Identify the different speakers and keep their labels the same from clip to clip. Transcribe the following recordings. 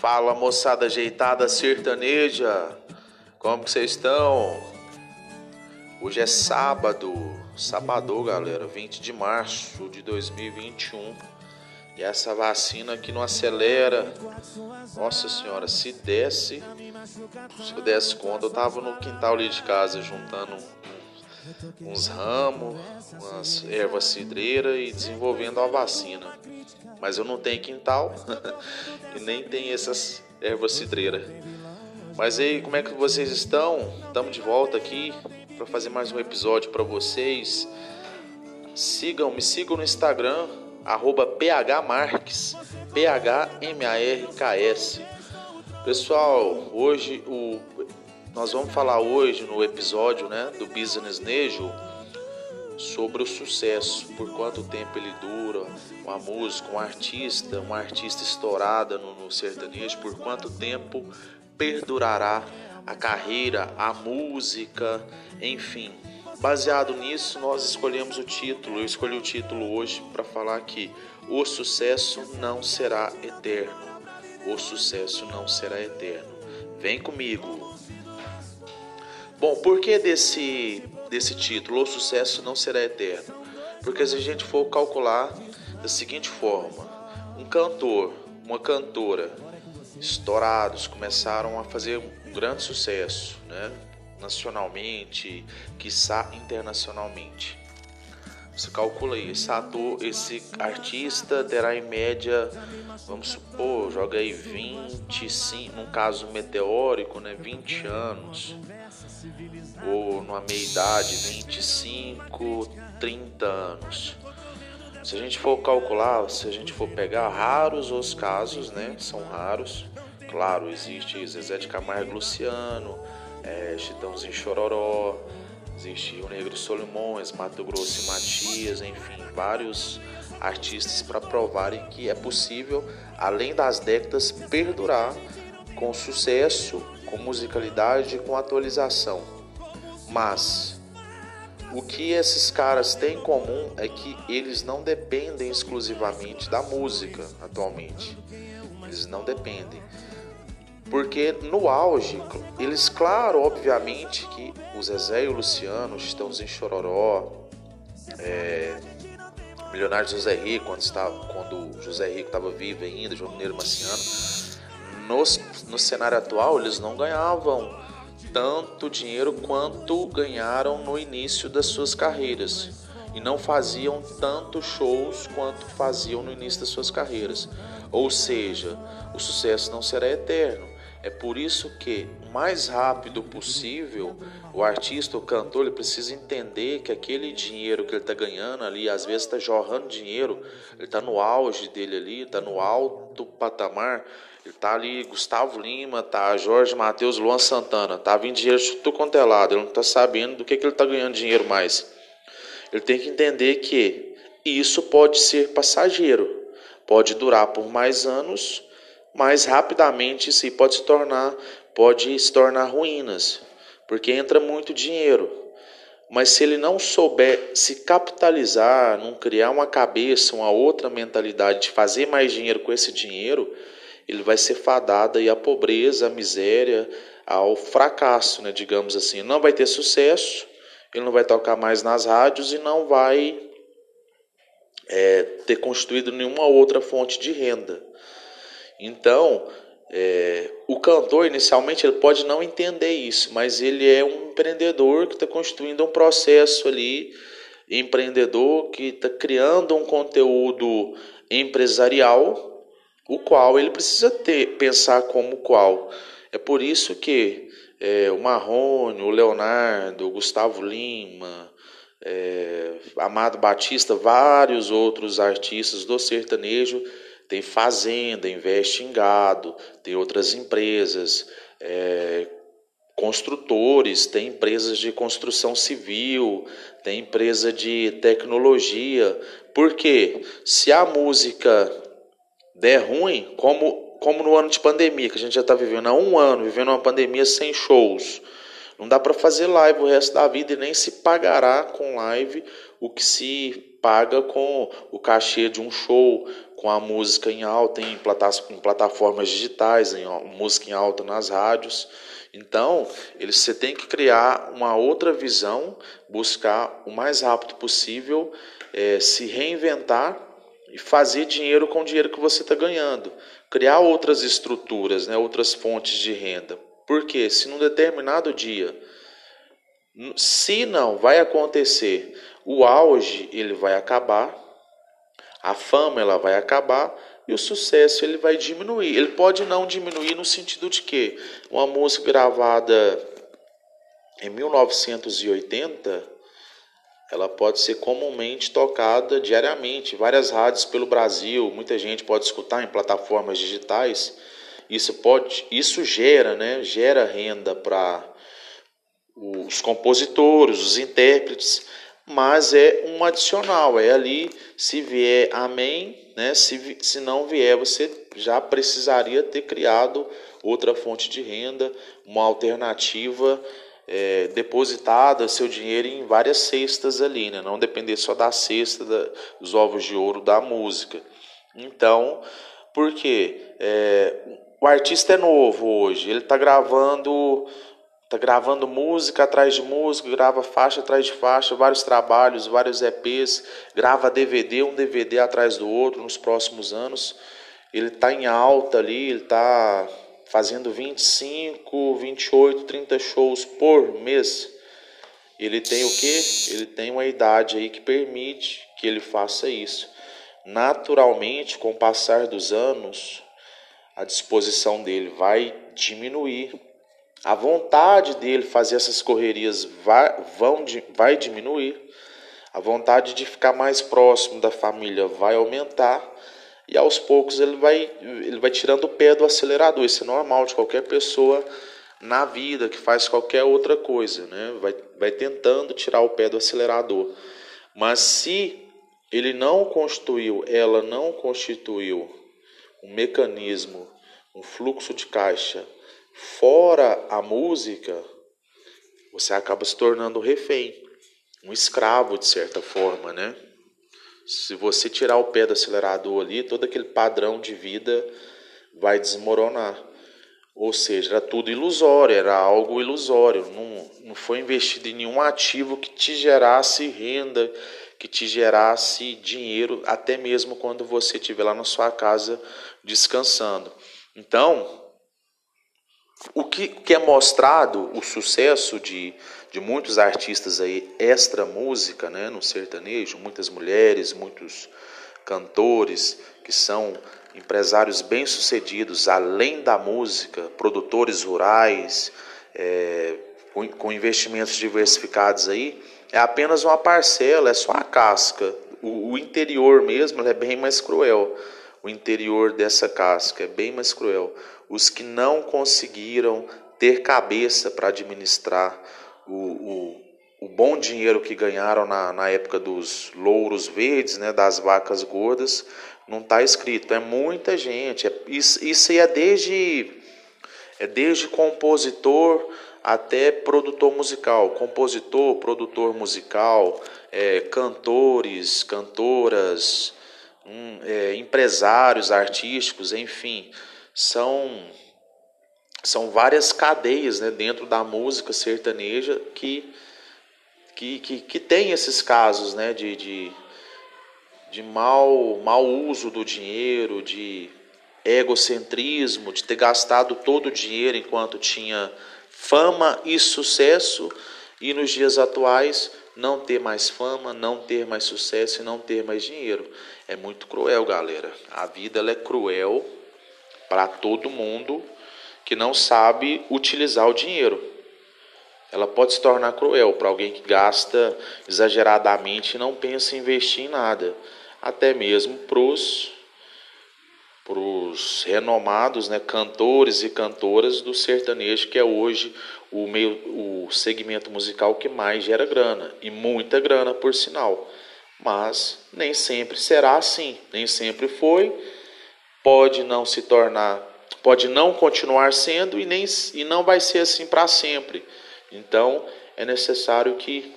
Speaker 1: Fala moçada ajeitada sertaneja, como que vocês estão? Hoje é sábado, sábado galera, 20 de março de 2021 e essa vacina que não acelera, nossa senhora, se desse, se eu desse conta, eu tava no quintal ali de casa juntando uns ramos, umas ervas cidreiras e desenvolvendo a vacina. Mas eu não tenho quintal e nem tem essas ervas cidreiras. Mas aí, como é que vocês estão? Estamos de volta aqui para fazer mais um episódio para vocês. Sigam, me sigam no Instagram, arroba phmarques, P-H-M-A-R-K-S. Pessoal, hoje o nós vamos falar hoje no episódio né, do Business Nejo sobre o sucesso, por quanto tempo ele dura, uma música, um artista, uma artista estourada no, no sertanejo, por quanto tempo perdurará a carreira, a música, enfim. Baseado nisso, nós escolhemos o título. Eu escolhi o título hoje para falar que o sucesso não será eterno. O sucesso não será eterno. Vem comigo. Bom, por que desse, desse título, O Sucesso Não Será Eterno? Porque se a gente for calcular da seguinte forma: um cantor, uma cantora, estourados, começaram a fazer um grande sucesso, né? nacionalmente, quiçá internacionalmente. Você calcula aí, esse ator, esse artista terá em média, vamos supor, joga aí 25, num caso meteórico, né, 20 anos ou numa meia idade, 25, 30 anos. Se a gente for calcular, se a gente for pegar raros os casos, né? São raros. Claro, existe Zezé de Camargo Luciano, é, Chitãozinho Chororó, existe Negro Solimões, Mato Grosso e Matias, enfim, vários artistas para provarem que é possível, além das décadas, perdurar com sucesso, com musicalidade e com atualização. Mas o que esses caras têm em comum é que eles não dependem exclusivamente da música atualmente. Eles não dependem. Porque no auge, eles, claro, obviamente, que o Zezé e o Luciano, em Chororó, é, Milionário José Rico, quando, estava, quando José Rico estava vivo ainda, João Mineiro Marciano, no cenário atual eles não ganhavam tanto dinheiro quanto ganharam no início das suas carreiras e não faziam tantos shows quanto faziam no início das suas carreiras. Ou seja, o sucesso não será eterno. É por isso que, o mais rápido possível, o artista, o cantor, ele precisa entender que aquele dinheiro que ele está ganhando ali, às vezes está jorrando dinheiro, ele está no auge dele ali, está no alto patamar, ele tá ali, Gustavo Lima, tá Jorge Matheus, Luan Santana. Tá vindo dinheiro tudo quanto é lado. Ele não tá sabendo do que, que ele tá ganhando dinheiro mais. Ele tem que entender que isso pode ser passageiro. Pode durar por mais anos, mais rapidamente isso pode se tornar, pode se tornar ruínas. Porque entra muito dinheiro. Mas se ele não souber se capitalizar, não criar uma cabeça, uma outra mentalidade de fazer mais dinheiro com esse dinheiro, ele vai ser fadado aí à pobreza, à miséria, ao fracasso, né, digamos assim. Não vai ter sucesso, ele não vai tocar mais nas rádios e não vai é, ter constituído nenhuma outra fonte de renda. Então, é, o cantor inicialmente ele pode não entender isso, mas ele é um empreendedor que está construindo um processo ali, empreendedor que está criando um conteúdo empresarial o qual ele precisa ter, pensar como qual. É por isso que é, o Marrone, o Leonardo, o Gustavo Lima, é, Amado Batista, vários outros artistas do sertanejo tem fazenda, investe em gado, tem outras empresas, é, construtores, tem empresas de construção civil, tem empresa de tecnologia. Porque se a música der ruim, como, como no ano de pandemia, que a gente já está vivendo há um ano, vivendo uma pandemia sem shows. Não dá para fazer live o resto da vida e nem se pagará com live o que se paga com o cachê de um show, com a música em alta em, plataformas digitais, em música em alta nas rádios. Então, ele, você tem que criar uma outra visão, buscar o mais rápido possível, é, se reinventar e fazer dinheiro com o dinheiro que você está ganhando. Criar outras estruturas, né, outras fontes de renda. Porque se num determinado dia, se não vai acontecer, o auge ele vai acabar, a fama ela vai acabar e o sucesso ele vai diminuir. Ele pode não diminuir no sentido de que uma música gravada em 1980 ela pode ser comumente tocada diariamente, várias rádios pelo Brasil, muita gente pode escutar em plataformas digitais. Isso pode, isso gera, né, gera renda para os compositores, os intérpretes, mas é um adicional, é ali se vier amém, né? Se, se não vier, você já precisaria ter criado outra fonte de renda, uma alternativa é, depositada seu dinheiro em várias cestas ali, né? não depender só da cesta da, dos ovos de ouro da música. Então, por quê? É, o artista é novo hoje, ele está gravando Tá gravando música atrás de música, grava faixa atrás de faixa, vários trabalhos, vários EPs, grava DVD, um DVD atrás do outro nos próximos anos. Ele está em alta ali, ele está fazendo 25, 28, 30 shows por mês. Ele tem o quê? Ele tem uma idade aí que permite que ele faça isso. Naturalmente, com o passar dos anos, a disposição dele vai diminuir a vontade dele fazer essas correrias vai, vão, vai diminuir, a vontade de ficar mais próximo da família vai aumentar e aos poucos ele vai, ele vai tirando o pé do acelerador. Isso é normal de qualquer pessoa na vida que faz qualquer outra coisa, né? vai, vai tentando tirar o pé do acelerador. Mas se ele não constituiu, ela não constituiu um mecanismo, um fluxo de caixa fora a música, você acaba se tornando refém, um escravo de certa forma, né? Se você tirar o pé do acelerador ali, todo aquele padrão de vida vai desmoronar. Ou seja, era tudo ilusório, era algo ilusório. Não, não foi investido em nenhum ativo que te gerasse renda, que te gerasse dinheiro, até mesmo quando você estiver lá na sua casa descansando. Então, o que, que é mostrado o sucesso de, de muitos artistas aí extra música, né, no sertanejo, muitas mulheres, muitos cantores que são empresários bem-sucedidos além da música, produtores rurais, é, com, com, investimentos diversificados aí, é apenas uma parcela, é só a casca. O, o interior mesmo é bem mais cruel. O interior dessa casca é bem mais cruel os que não conseguiram ter cabeça para administrar o, o, o, bom dinheiro que ganharam na, na época dos louros verdes, né, das vacas gordas, não está escrito. É muita gente. É, isso, isso é desde, é desde compositor até produtor musical. Compositor, produtor musical, é, cantores, cantoras, um, é, empresários artísticos, enfim são são várias cadeias né, dentro da música sertaneja que, que, que, que tem esses casos né, de, de, de mau, mau uso do dinheiro, de egocentrismo, de ter gastado todo o dinheiro enquanto tinha fama e sucesso, e nos dias atuais não ter mais fama, não ter mais sucesso e não ter mais dinheiro. É muito cruel, galera. A vida ela é cruel para todo mundo que não sabe utilizar o dinheiro. Ela pode se tornar cruel para alguém que gasta exageradamente e não pensa em investir em nada, até mesmo para os renomados né, cantores e cantoras do sertanejo, que é hoje o, meio, o segmento musical que mais gera grana, e muita grana, por sinal. Mas nem sempre será assim, nem sempre foi pode não se tornar, pode não continuar sendo e, nem, e não vai ser assim para sempre. Então é necessário que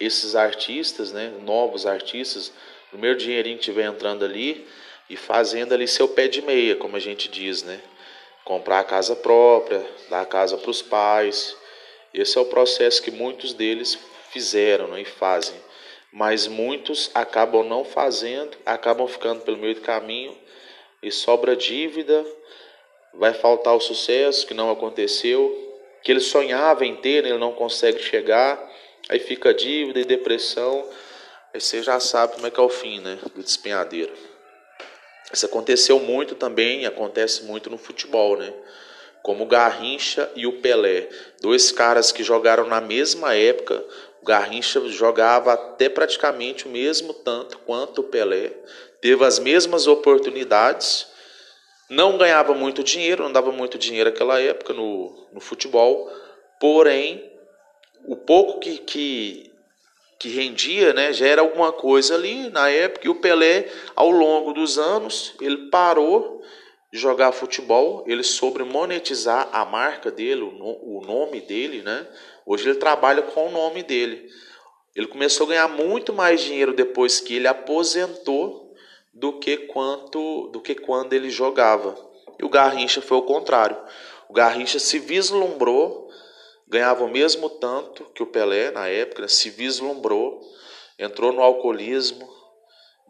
Speaker 1: esses artistas, né, novos artistas, o primeiro dinheirinho que tiver entrando ali e fazendo ali seu pé de meia, como a gente diz, né? Comprar a casa própria, dar a casa para os pais. Esse é o processo que muitos deles fizeram né, e fazem. Mas muitos acabam não fazendo, acabam ficando pelo meio do caminho e sobra dívida, vai faltar o sucesso que não aconteceu, que ele sonhava em ter, né, ele não consegue chegar, aí fica dívida e depressão, aí você já sabe como é que é o fim né, do despenhadeiro. Isso aconteceu muito também, acontece muito no futebol, né? Como o Garrincha e o Pelé, dois caras que jogaram na mesma época. O Garrincha jogava até praticamente o mesmo tanto quanto o Pelé, teve as mesmas oportunidades, não ganhava muito dinheiro, não dava muito dinheiro naquela época no, no futebol, porém, o pouco que, que que rendia, né, já era alguma coisa ali na época. E o Pelé, ao longo dos anos, ele parou de jogar futebol, ele soube monetizar a marca dele, o nome dele, né? Hoje ele trabalha com o nome dele. Ele começou a ganhar muito mais dinheiro depois que ele aposentou do que quanto do que quando ele jogava. E o Garrincha foi o contrário. O Garrincha se vislumbrou ganhava o mesmo tanto que o Pelé na época, né? se vislumbrou, entrou no alcoolismo,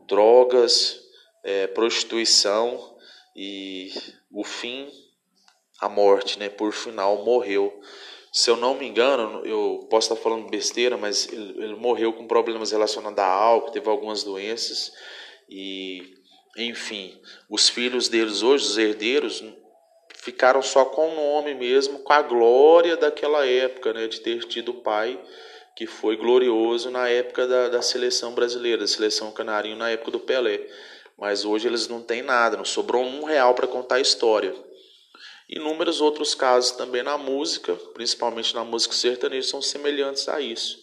Speaker 1: drogas, é, prostituição e o fim, a morte, né? Por final morreu. Se eu não me engano, eu posso estar falando besteira, mas ele, ele morreu com problemas relacionados a álcool, teve algumas doenças e, enfim, os filhos deles hoje, os herdeiros, ficaram só com o nome mesmo, com a glória daquela época, né, de ter tido o pai que foi glorioso na época da, da seleção brasileira, da seleção canarinho, na época do Pelé. Mas hoje eles não têm nada, não sobrou um real para contar a história. Inúmeros outros casos também na música, principalmente na música sertaneja, são semelhantes a isso.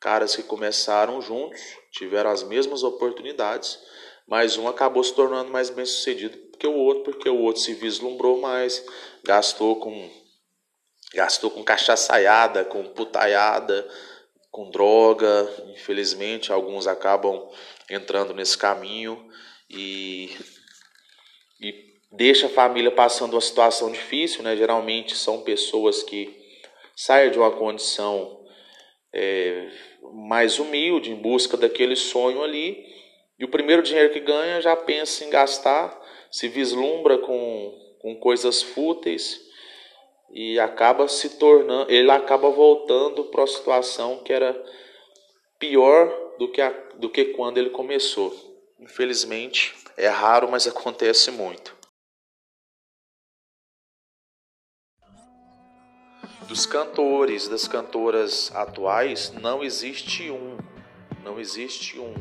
Speaker 1: Caras que começaram juntos, tiveram as mesmas oportunidades, mas um acabou se tornando mais bem sucedido que o outro, porque o outro se vislumbrou mais, gastou com gastou com cachaçaiada, com putaiada, com droga. Infelizmente, alguns acabam entrando nesse caminho e, e deixa a família passando uma situação difícil, né? Geralmente são pessoas que saem de uma condição é, mais humilde, em busca daquele sonho ali, e o primeiro dinheiro que ganha já pensa em gastar se vislumbra com, com coisas fúteis e acaba se tornando, ele acaba voltando para a situação que era pior do que, a, do que quando ele começou. Infelizmente, é raro, mas acontece muito. Dos cantores, das cantoras atuais, não existe um, não existe um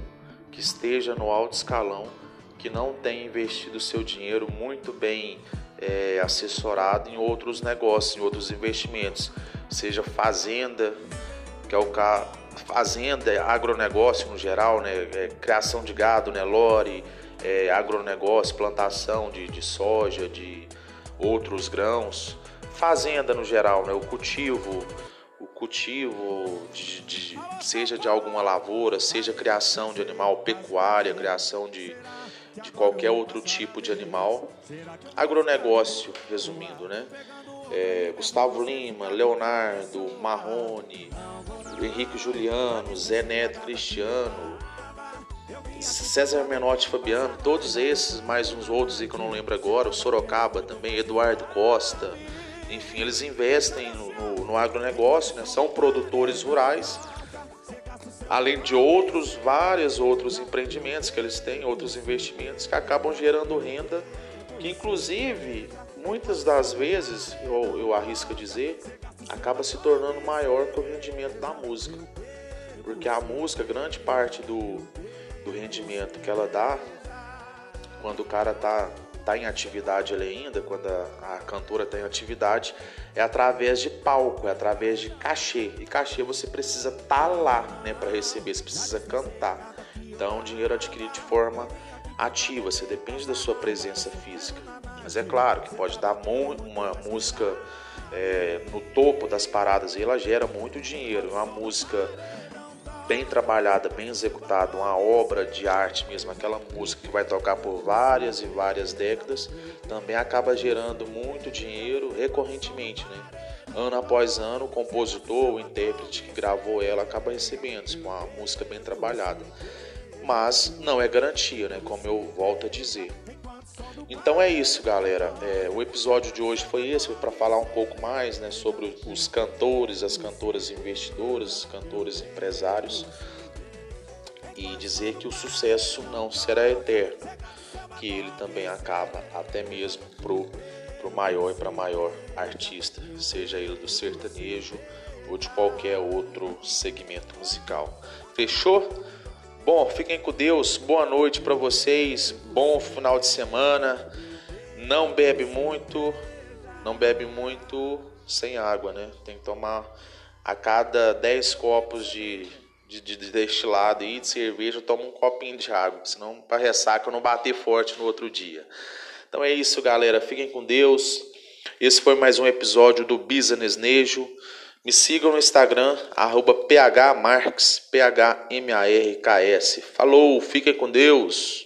Speaker 1: que esteja no alto escalão que não tem investido seu dinheiro muito bem é, assessorado em outros negócios, em outros investimentos, seja fazenda, que é o ca... fazenda, é agronegócio no geral, né, é, criação de gado, né, lore, é, agronegócio, plantação de, de soja, de outros grãos, fazenda no geral, né, o cultivo, o cultivo de, de, seja de alguma lavoura, seja criação de animal, pecuária, criação de de qualquer outro tipo de animal. Agronegócio, resumindo, né? É, Gustavo Lima, Leonardo, Marrone, Henrique Juliano, Zé Neto Cristiano, César Menotti Fabiano, todos esses, mais uns outros que eu não lembro agora, o Sorocaba também, Eduardo Costa, enfim, eles investem no, no, no agronegócio, né? são produtores rurais além de outros, vários outros empreendimentos que eles têm, outros investimentos que acabam gerando renda, que inclusive muitas das vezes, eu, eu arrisco dizer, acaba se tornando maior que o rendimento da música. Porque a música, grande parte do, do rendimento que ela dá, quando o cara tá está em atividade ainda, quando a, a cantora está em atividade, é através de palco, é através de cachê. E cachê você precisa estar tá lá né, para receber, você precisa cantar. Então, dinheiro adquirido de forma ativa, você depende da sua presença física. Mas é claro que pode dar uma música é, no topo das paradas e ela gera muito dinheiro. Uma música bem trabalhada, bem executada, uma obra de arte mesmo, aquela música que vai tocar por várias e várias décadas, também acaba gerando muito dinheiro recorrentemente, né? Ano após ano, o compositor, o intérprete que gravou ela acaba recebendo com uma música bem trabalhada. Mas não é garantia, né? Como eu volto a dizer. Então é isso, galera. É, o episódio de hoje foi esse, para falar um pouco mais né, sobre os cantores, as cantoras investidoras, os cantores empresários e dizer que o sucesso não será eterno, que ele também acaba até mesmo pro pro maior e para maior artista, seja ele do sertanejo ou de qualquer outro segmento musical. Fechou? Bom, fiquem com Deus. Boa noite para vocês. Bom final de semana. Não bebe muito, não bebe muito sem água, né? Tem que tomar a cada 10 copos de, de, de destilado e de cerveja, toma um copinho de água, senão para ressaca não bater forte no outro dia. Então é isso, galera. Fiquem com Deus. Esse foi mais um episódio do Business Nejo. Me sigam no Instagram, arroba phmarks, P-H-M-A-R-K-S. Falou, fiquem com Deus!